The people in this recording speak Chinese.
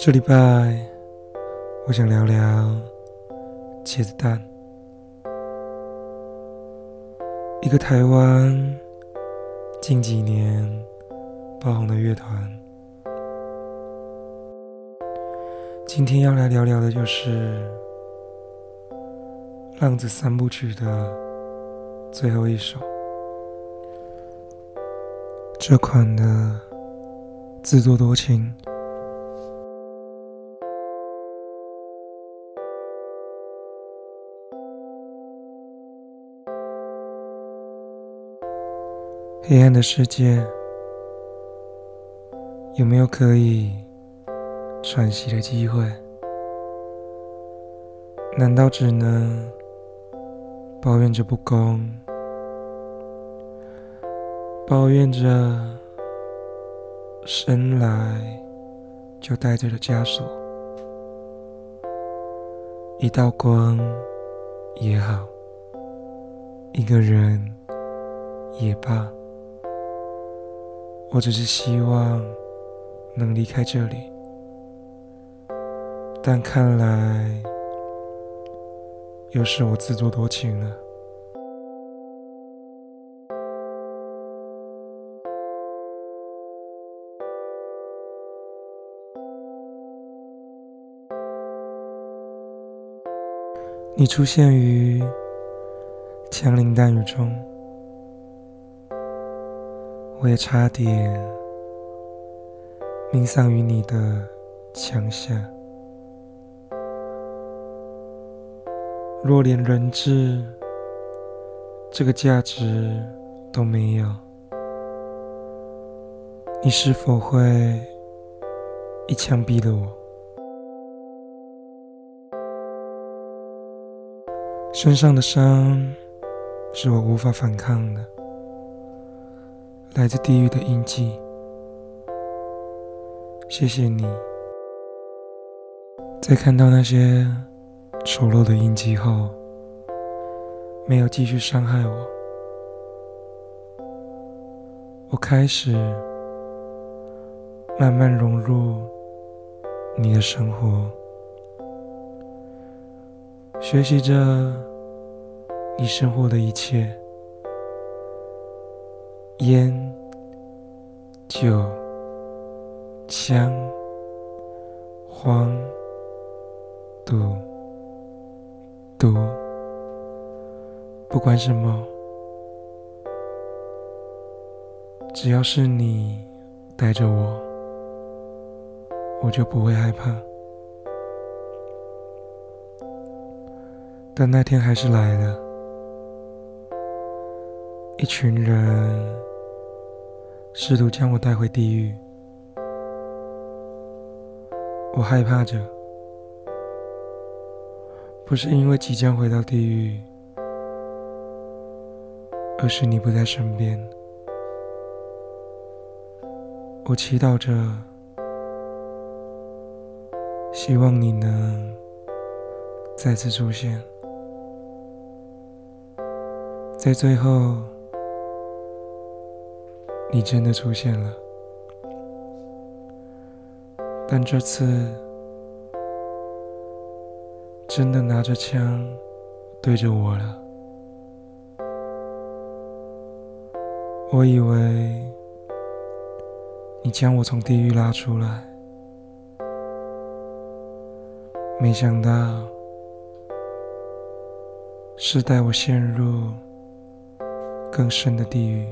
这礼拜，我想聊聊茄子蛋，一个台湾近几年爆红的乐团。今天要来聊聊的就是《浪子三部曲》的最后一首，这款的自作多情。黑暗的世界，有没有可以喘息的机会？难道只能抱怨着不公，抱怨着生来就带着的枷锁？一道光也好，一个人也罢。我只是希望能离开这里，但看来又是我自作多情了。你出现于枪林弹雨中。我也差点命丧于你的枪下。若连人质这个价值都没有，你是否会一枪毙了我？身上的伤是我无法反抗的。来自地狱的印记，谢谢你，在看到那些丑陋的印记后，没有继续伤害我。我开始慢慢融入你的生活，学习着你生活的一切。烟、酒、枪、荒、赌、毒，不管什么，只要是你带着我，我就不会害怕。但那天还是来了，一群人。试图将我带回地狱，我害怕着，不是因为即将回到地狱，而是你不在身边。我祈祷着，希望你能再次出现，在最后。你真的出现了，但这次真的拿着枪对着我了。我以为你将我从地狱拉出来，没想到是带我陷入更深的地狱。